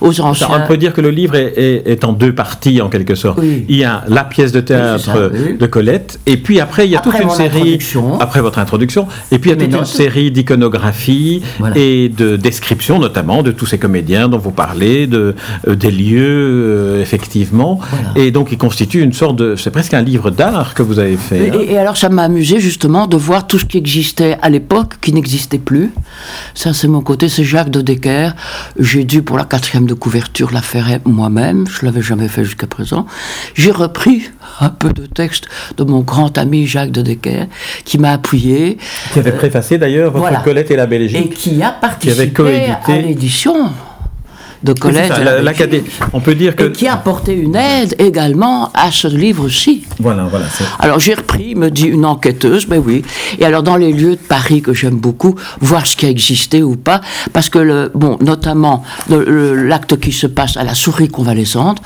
aux. On peut dire que le livre est, est, en deux parties en quelque sorte. Il y a la pièce de théâtre de Colette, et puis après il y a toute une série. Après votre introduction, et puis il y a toute une série d'iconographie et de descriptions, notamment de tous ces comédiens dont vous parlez, de euh, des lieux euh, effectivement, et donc il constitue une sorte de, c'est presque un livre d'art que vous avez fait. Hein. Et, alors ça m'a amusé justement de voir tout ce qui existait à l'époque qui n'existait plus. Ça c'est mon côté, c'est Jacques de Decker. J'ai dû pour la quatrième de couverture la faire moi-même, je l'avais jamais fait jusqu'à présent. J'ai repris un peu de texte de mon grand ami Jacques de Decker, qui m'a appuyé. Qui avait préfacé d'ailleurs votre Colette et la Belgique. Et qui a participé à l'édition de collège. on peut dire que. Et qui a apporté une aide également à ce livre-ci. Voilà, voilà. Alors j'ai repris, me dit une enquêteuse, ben oui. Et alors dans les lieux de Paris que j'aime beaucoup, voir ce qui a existé ou pas, parce que, le, bon, notamment l'acte qui se passe à la souris convalescente,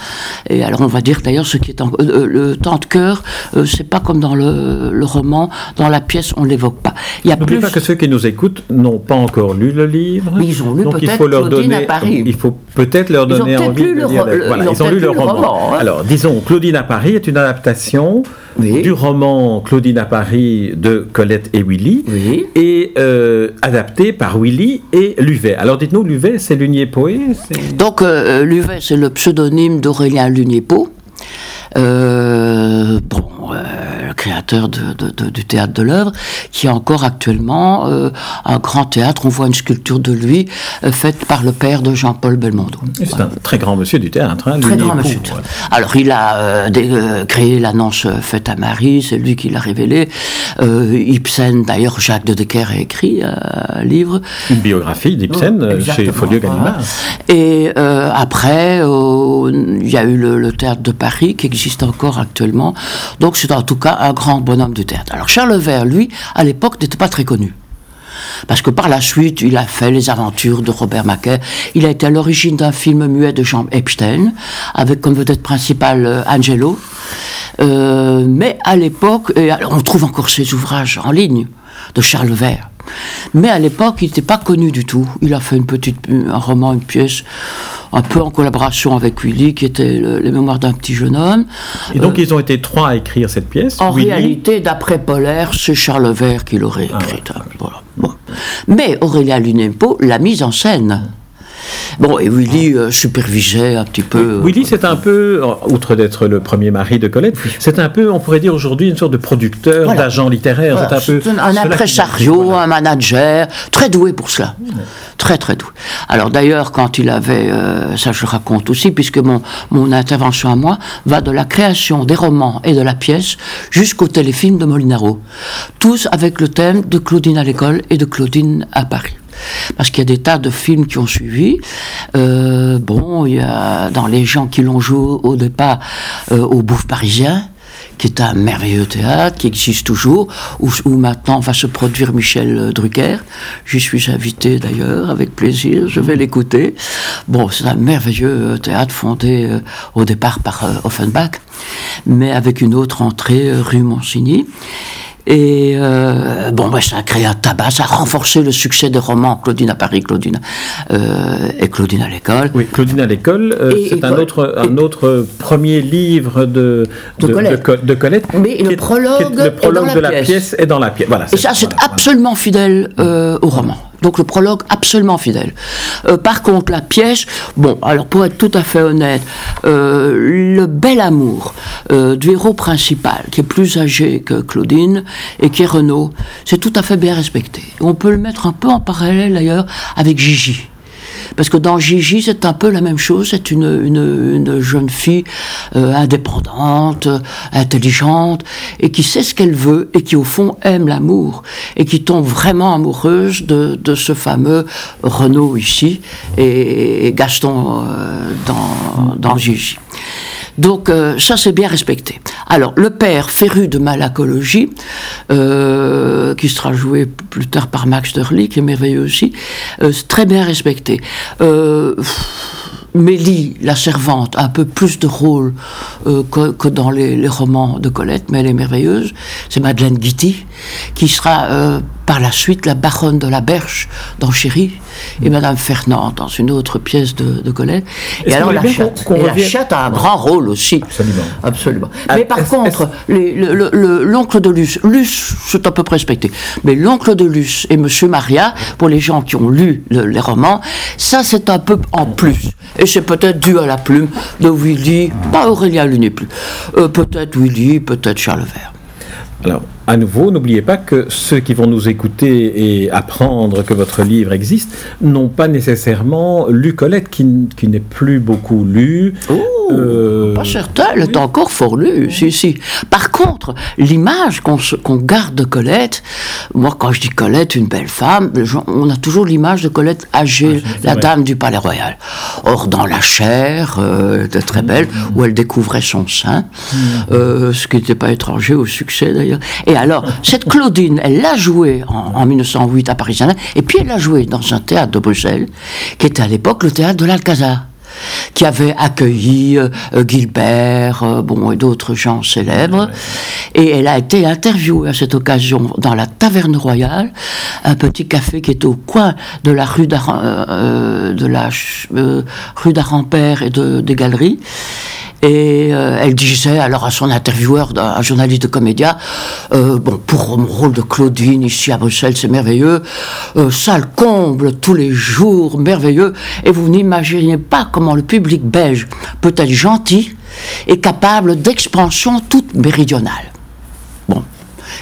et alors on va dire d'ailleurs ce qui est en, euh, euh, le temps de cœur, euh, c'est pas comme dans le, le, roman, dans la pièce on l'évoque pas. Il y a plus... pas que ceux qui nous écoutent n'ont pas encore lu le livre. Mais ils ont lu peut-être Claudine à Paris. Il faut peut-être leur donner envie de lire. voilà, ils ont lu le roman. Hein. Alors, disons, Claudine à Paris est une adaptation du roman Claudine à Paris de Colette et Willy, et euh, adapté par Willy et Luvet. Alors, dites-nous, Luvet, c'est Lunier-Poé Donc, euh, Luvet, c'est le pseudonyme d'Aurélien Lunier-Po. Euh, bon, le créateur de, du théâtre de l'œuvre, qui a encore actuellement euh, un grand théâtre. On voit une sculpture de lui euh, faite par le père de Jean-Paul Belmondo. C'est un très grand monsieur du théâtre. Hein, très grand monsieur. Alors il a euh, créé l'annonce faite à Marie, c'est lui qui l'a révélé. Ibsen, d'ailleurs, Jacques de Decker a écrit un livre. Une biographie d'Ibsen chez Folio Gallimard. Et après, il y a eu le, le théâtre de Paris qui existe encore actuellement. Donc c'est en tout cas un grand bonhomme du théâtre. Alors Charles Vert, lui, à l'époque, n'était pas très connu. Parce que par la suite, il a fait les aventures de Robert Maquet. Il a été à l'origine d'un film muet de Jean Epstein, avec comme vedette principale euh, Angelo. Euh, mais à l'époque, on trouve encore ses ouvrages en ligne de Charles Vert. Mais à l'époque, il n'était pas connu du tout. Il a fait une petite, un roman, une pièce un peu en collaboration avec Willy, qui était les mémoires d'un petit jeune homme. Et donc, euh, ils ont été trois à écrire cette pièce En réalité, d'après Polaire, c'est Charles Vert qui l'aurait ah, écrite. Mais Aurélia Lunempo l'a mise en scène. Bon, et Willy euh, supervisait un petit peu. Willy, c'est un peu, outre d'être le premier mari de Colette, c'est un peu, on pourrait dire aujourd'hui, une sorte de producteur, d'agent littéraire. C'est un peu. Un, impresario, un manager, très doué pour cela. Très, très doué. Alors d'ailleurs, quand il avait, euh, ça je raconte aussi, puisque mon, mon intervention à moi va de la création des romans et de la pièce jusqu'au téléfilm de Molinaro. Tous avec le thème de Claudine à l'école et de Claudine à Paris parce qu'il y a des tas de films qui ont suivi. Euh, bon, il y a dans les gens qui l'ont joué au départ euh, au Bouffe parisien qui est un merveilleux théâtre, qui existe toujours, où, maintenant va se produire Michel Drucker. J'y suis invité d'ailleurs, avec plaisir, je vais l'écouter. Bon, c'est un merveilleux théâtre fondé euh, au départ par Offenbach, mais avec une autre entrée rue Monsigny. Et euh, bon, ben, ça a créé un tabac, ça a renforcé le succès des romans Claudine à Paris, Claudine euh, et Claudine à l'école. Oui, Claudine à l'école, euh, c'est un autre, un autre premier livre de, de, de, Colette. Mais le prologue, le prologue de la pièce. est dans la pièce. Voilà, et ça, c'est absolument fidèle au roman. Donc le prologue absolument fidèle. Euh, par contre, la pièce, bon, alors pour être tout à fait honnête, euh, le bel amour euh, du héros principal, qui est plus âgé que Claudine et qui est Renaud, c'est tout à fait bien respecté. On peut le mettre un peu en parallèle d'ailleurs avec Gigi. Parce que dans Gigi, c'est un peu la même chose. C'est une, une, jeune fille euh, indépendante, intelligente, et qui sait ce qu'elle veut, et qui au fond aime l'amour, et qui tombe vraiment amoureuse de, de ce fameux Renaud ici, et, Gaston euh, dans, dans Gigi. Donc euh, ça c'est bien respecté. Alors le père féru de malacologie, euh, qui sera joué plus tard par Max Derly, qui est merveilleux aussi, euh, très bien respecté. Mélie, la servante, a un peu plus de rôle que, dans les, romans de Colette, mais elle est merveilleuse. C'est Madeleine Guity, qui sera par la suite la baronne de la Berche dans Chéri et Madame Fernand dans une autre pièce de, Colette. Et alors la chatte, la chatte a un grand rôle aussi. Absolument. Absolument. Ah, mais par contre, l'oncle de Luce, Luce, c'est à peu près respecté, mais l'oncle de Luce et Monsieur Maria, pour les gens qui ont lu les romans, ça c'est un peu en plus. Et c'est peut-être dû à la plume de Willy, pas Aurélien Luné plus, euh, peut-être Willy, peut-être Charles Vert. Alors, à nouveau, n'oubliez pas que ceux qui vont nous écouter et apprendre que votre livre existe n'ont pas nécessairement lu Colette, qui, n'est plus beaucoup lu. Euh, pas certain, elle est encore fort lue, si, si. Par contre, l'image qu'on garde de Colette, moi quand je dis Colette, une belle femme, on a toujours l'image de Colette âgée, ah, la dame du Palais Royal. Or, dans la chair, euh, de très belle, mmh. où elle découvrait son sein, mmh. euh, ce qui n'était pas étranger au succès d'ailleurs. Et alors, cette Claudine, elle l'a jouée en, 1908 à Paris, et puis elle l'a jouée dans un théâtre de Bruxelles, qui était à l'époque le théâtre de l'Alcazar qui avait accueilli euh, euh, Gilbert, euh, bon, et d'autres gens célèbres. Et elle a été interviewée à cette occasion dans la Taverne Royale, un petit café qui est au coin de la rue d'Arampère et de, des Galeries. Et euh, elle disait alors à son intervieweur, un journaliste de comédia, euh, bon, pour mon rôle de Claudine ici à Bruxelles, c'est merveilleux, euh, ça le comble tous les jours, merveilleux, et vous n'imaginez pas comment le public belge peut être gentil et capable d'expansion toute méridionale.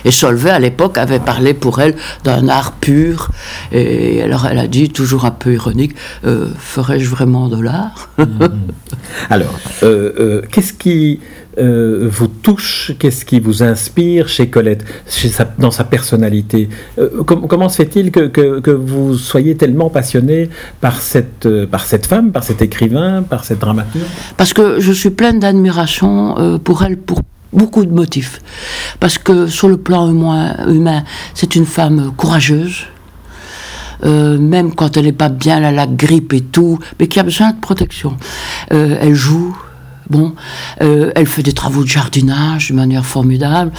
Et Solvay, à l'époque, avait parlé pour elle d'un art pur. Et alors, elle a dit, toujours un peu ironique, euh, ferais-je vraiment de l'art? Mm-hmm. Alors, euh, euh, qu'est-ce qui vous touche? Qu'est-ce qui vous inspire chez Colette, dans sa personnalité? Comment se fait-il que, vous soyez tellement passionné par cette, par cette femme, par cet écrivain, par cette dramaturge? Parce que je suis pleine d'admiration pour elle, pour beaucoup de motifs. Parce que sur le plan humain, c'est une femme courageuse, euh, même quand elle n'est pas bien, elle a la grippe et tout, mais qui a besoin de protection. Euh, elle joue. Bon, euh, elle fait des travaux de jardinage de manière formidable.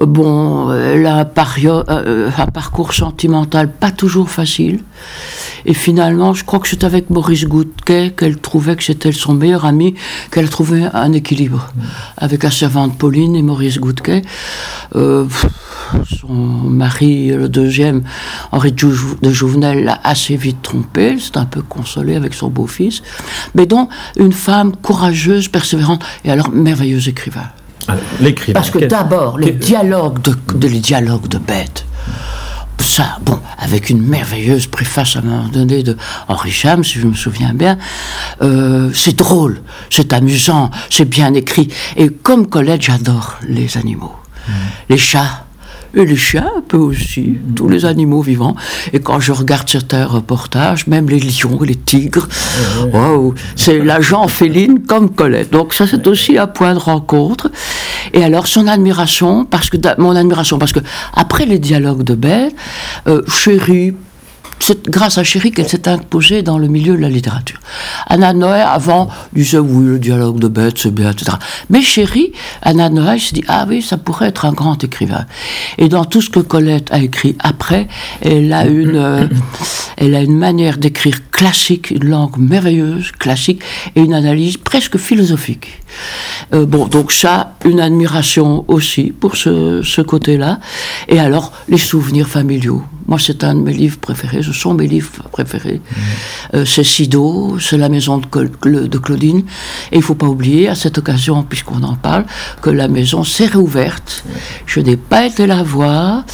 bon, elle a un parcours sentimental pas toujours facile. Et finalement, je crois que c'est avec Maurice Goudquet qu'elle trouvait que c'était son meilleur ami, qu'elle trouvait un équilibre avec la servante Pauline et Maurice Goudquet. Euh, son mari, le deuxième, Henri de Jouvenel, l'a assez vite trompé. C'est un peu consolé avec son beau-fils. Mais donc, une femme courageuse, persévérante et alors merveilleuse écrivain. Ah, l'écrivain. Parce que d'abord, les dialogues de, les dialogues de bêtes ça, bon, avec une merveilleuse préface à un moment donné de Henri Cham, si je me souviens bien, euh, c'est drôle, c'est amusant, c'est bien écrit. Et comme Colette, j'adore les animaux. Mmh. Les chats, et les chiens un peu aussi, tous les animaux vivants. Et quand je regarde certains reportages, même les lions, les tigres, waouh, c'est l'agent féline comme Colette. Donc ça c'est aussi un point de rencontre. Et alors son admiration, parce que mon admiration, parce que après les dialogues de Belle, euh, Chéri, c'est grâce à Chéri qu'elle s'est imposée dans le milieu de la littérature. Anna Noé, avant, disait oui, le dialogue de bête, c'est bien, etc. Mais Chéri, Anna Noé se dit ah oui, ça pourrait être un grand écrivain. Et dans tout ce que Colette a écrit après, elle a une, euh, elle a une manière d'écrire classique, une langue merveilleuse, classique, et une analyse presque philosophique. Euh, bon, donc ça, une admiration aussi pour ce, ce côté-là. Et alors, les souvenirs familiaux. Moi, c'est un de mes livres préférés, ce sont mes livres préférés. Mmh. Euh, c'est Sido, c'est la maison de, de, Claudine. Et il ne faut pas oublier, à cette occasion, puisqu'on en parle, que la maison s'est réouverte. Je n'ai pas été la voir.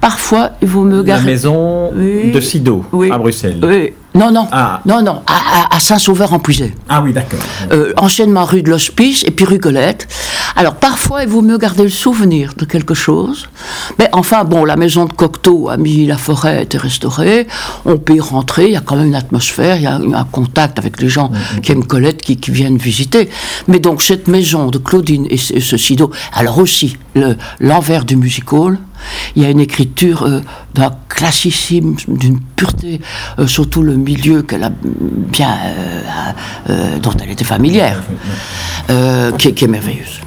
Parfois, il vaut me garder. La maison de Sido, à Bruxelles. Oui. Non, non, ah. non, non, à, Saint-Sauveur-en-Puisay. Ah oui, d'accord. Euh, anciennement rue de l'Hospice et puis rue Colette. Alors parfois, il vaut mieux garder le souvenir de quelque chose. Mais enfin, bon, la maison de Cocteau, mis la forêt, était restaurée. On peut y rentrer, il y a quand même une atmosphère, il y a un contact avec les gens mm-hmm. qui aiment Colette, qui, viennent visiter. Mais donc cette maison de Claudine et, ce Sido, alors aussi l'envers du musical, il y a une écriture euh, d'un classissime, d'une pureté, euh, surtout le milieu qu'elle a bien, euh, dont elle était familière, qui, qui, est merveilleuse.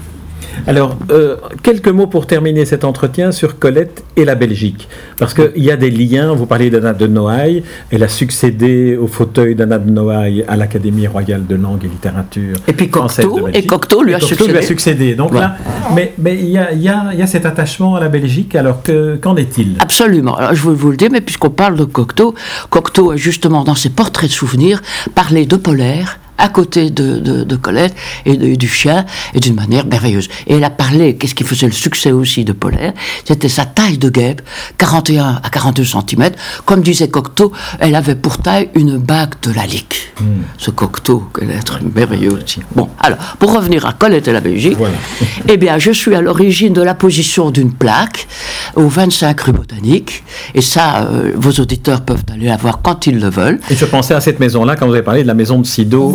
Alors, euh, quelques mots pour terminer cet entretien sur Colette et la Belgique. Parce qu'il y a des liens, vous parlez d'Anna de Noailles, elle a succédé au fauteuil d'Anna de Noailles à l'Académie royale de langue et littérature. Et puis Cocteau, et Cocteau lui, a succédé. lui a succédé. Donc là, mais il y, a, y, a, y, a, cet attachement à la Belgique, alors qu'en est-il? Absolument. Alors, je veux vous le dire, mais puisqu'on parle de Cocteau, Cocteau a justement, dans ses portraits de souvenirs, parlé de polaire, à côté de, de, Colette et du chien, et d'une manière merveilleuse. Et elle a parlé, qu'est-ce qui faisait le succès aussi de Polaire C'était sa taille de guêpe, 41 à 42 cm. Comme disait Cocteau, elle avait pour taille une bague de la lique. Hmm. Ce Cocteau, quel être merveilleux aussi. Bon, alors, pour revenir à Colette et la Belgique, eh bien, je suis à l'origine de la position d'une plaque au 25 rue Botanique, et ça, euh, vos auditeurs peuvent aller la voir quand ils le veulent. Et je pensais à cette maison-là quand vous avez parlé de la maison de Sido.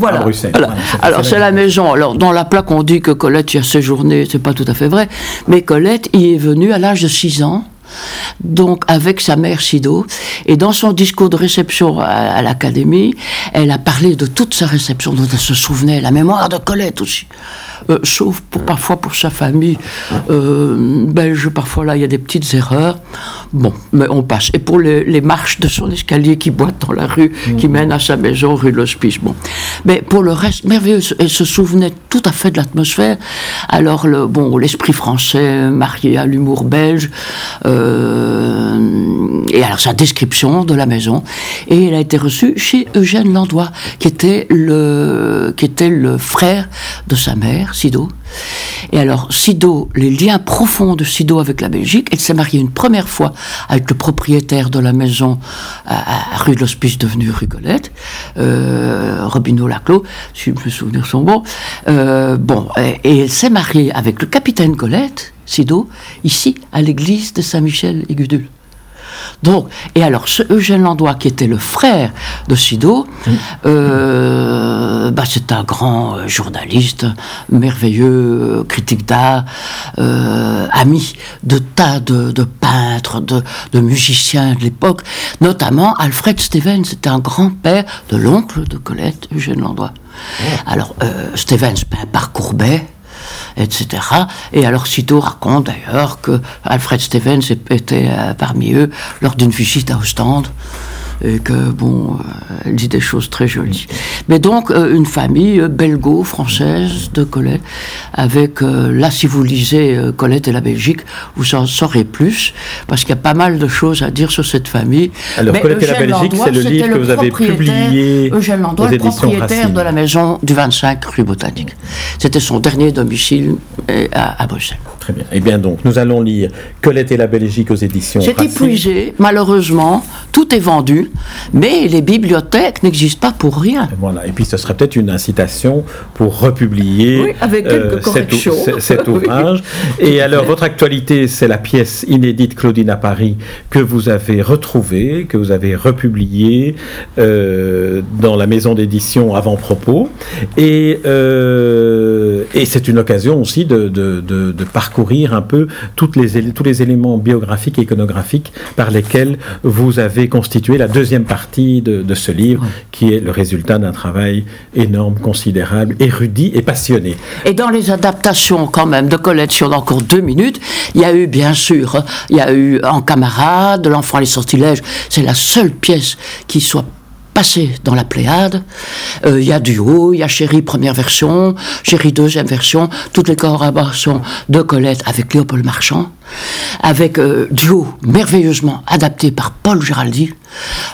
Alors, c'est la maison. Alors, dans la plaque, on dit que Colette y a séjourné, c'est pas tout à fait vrai. Mais Colette y est venue à l'âge de 6 ans donc avec sa mère Sido. Et dans son discours de réception à, l'Académie, elle a parlé de toute sa réception dont elle se souvenait, la mémoire de Colette aussi. Euh, sauf pour, parfois pour sa famille euh, belge, parfois là il y a des petites erreurs. Bon, mais on passe. Et pour les, marches de son escalier qui boitent dans la rue, qui mmh. mène à sa maison, rue de l'Hospice. Bon. Mais pour le reste, merveilleux. Elle se souvenait tout à fait de l'atmosphère. Alors, le, bon, l'esprit français marié à l'humour belge. Euh, et alors, sa description de la maison. Et elle a été reçue chez Eugène Landois, qui était le, qui était le frère de sa mère, Sido. Et alors, Sido, les liens profonds de Sido avec la Belgique, elle s'est mariée une première fois avec le propriétaire de la maison à, rue de l'Hospice, devenue rue Colette, euh, Robino Laclos, si mes souvenirs sont bons. Euh, bon, et, elle s'est mariée avec le capitaine Colette, Sido, ici, à l'église de Saint-Michel et Gudule. Donc, et alors, ce Eugène Landois, qui était le frère de Sido, euh, bah, c'est un grand euh, journaliste, merveilleux, euh, critique d'art, ami de tas de, peintres, de, musiciens de l'époque, notamment Alfred Stevens, c'était un grand-père de l'oncle de Colette, Eugène Landois. Oh. Alors, Stevens peint par Courbet, etc. Et alors Cito raconte d'ailleurs que Alfred Stevens était euh, parmi eux lors d'une visite à Ostende et que, bon, euh, elle dit des choses très jolies. Mais donc, euh, une famille euh, belgo-française de Colette, avec, là, si vous lisez Colette et la Belgique, vous en saurez plus, parce qu'il y a pas mal de choses à dire sur cette famille. Alors, Colette et la Belgique, c'est le livre que vous avez publié Eugène Landois, le propriétaire de la maison du 25 rue Botanique. C'était son dernier domicile à, à Bruxelles. Très bien. Eh bien, donc, nous allons lire Colette et la Belgique aux éditions C'est épuisé, malheureusement, tout est vendu. Mais les bibliothèques n'existent pas pour rien. Voilà. Et puis ce serait peut-être une incitation pour republier avec euh, cet, ouvrage. Et alors, votre actualité, c'est la pièce inédite Claudine à Paris que vous avez retrouvée, que vous avez republiée euh, dans la maison d'édition Avant-Propos. Et, euh, et c'est une occasion aussi de, de, de, de, parcourir un peu toutes les, tous les éléments biographiques et iconographiques par lesquels vous avez constitué la deuxième partie de, ce livre, qui est le résultat d'un travail énorme, considérable, érudit et passionné. Et dans les adaptations quand même de Colette, sur encore deux minutes, il y a eu bien sûr, il y a eu En camarade, L'enfant les sortilèges, c'est la seule pièce qui soit passée dans la Pléiade. Euh, il y a Duo, il y a Chéri première version, Chéri deuxième version, toutes les collaborations de Colette avec Léopold Marchand, avec euh, Duo merveilleusement adapté par Paul Géraldi.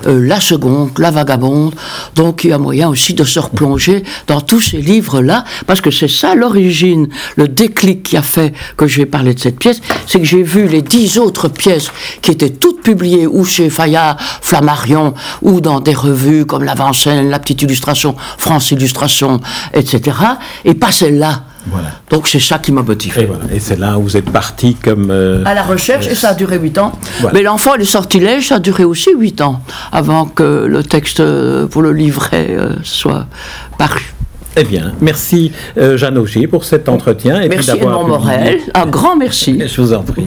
Euh, la seconde, la vagabonde. Donc il y a moyen aussi de se replonger dans tous ces livres-là, parce que c'est ça l'origine, le déclic qui a fait que j'ai parlé de cette pièce, c'est que j'ai vu les dix autres pièces qui étaient toutes publiées ou chez Fayard, Flammarion, ou dans des revues comme l'Avant-Scène, La Petite Illustration, France Illustration, etc. Et pas celle-là. Donc c'est ça qui m'a motivé. Et, c'est là où vous êtes parti comme... Euh, à la recherche, et ça a duré 8 ans. Mais l'enfant et le sortilège, ça a duré aussi 8 ans, avant que le texte euh, pour le livret euh, soit paru. Eh bien, merci Jeanne Augier pour cet entretien. Et merci Edmond Morel, un grand merci. Je vous en prie.